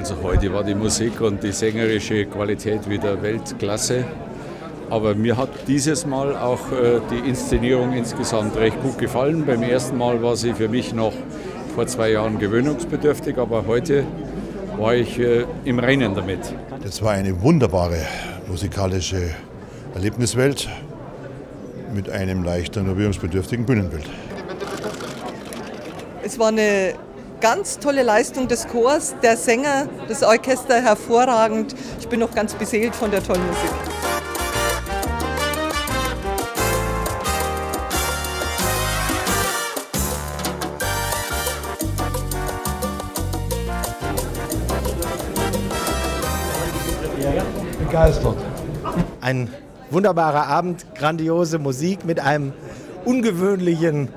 Also heute war die Musik und die sängerische Qualität wieder Weltklasse. Aber mir hat dieses Mal auch äh, die Inszenierung insgesamt recht gut gefallen. Beim ersten Mal war sie für mich noch vor zwei Jahren gewöhnungsbedürftig, aber heute war ich äh, im Rennen damit. Das war eine wunderbare musikalische Erlebniswelt mit einem leicht renovierungsbedürftigen Bühnenbild. Es war eine ganz tolle Leistung des Chors, der Sänger, das Orchester hervorragend. Ich bin noch ganz beseelt von der tollen Musik. Begeistert. Ein wunderbarer Abend, grandiose Musik mit einem ungewöhnlichen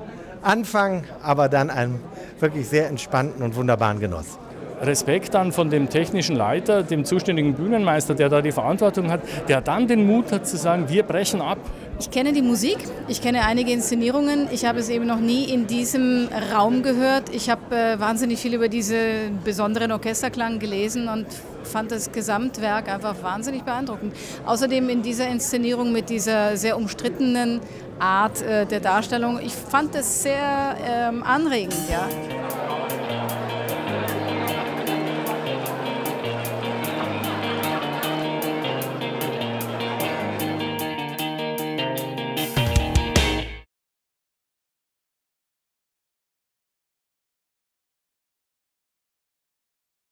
Anfang, aber dann einem wirklich sehr entspannten und wunderbaren Genuss. Respekt dann von dem technischen Leiter, dem zuständigen Bühnenmeister, der da die Verantwortung hat, der dann den Mut hat zu sagen, wir brechen ab. Ich kenne die Musik, ich kenne einige Inszenierungen. Ich habe es eben noch nie in diesem Raum gehört. Ich habe äh, wahnsinnig viel über diesen besonderen Orchesterklang gelesen und fand das Gesamtwerk einfach wahnsinnig beeindruckend. Außerdem in dieser Inszenierung mit dieser sehr umstrittenen Art äh, der Darstellung, ich fand es sehr ähm, anregend. Ja.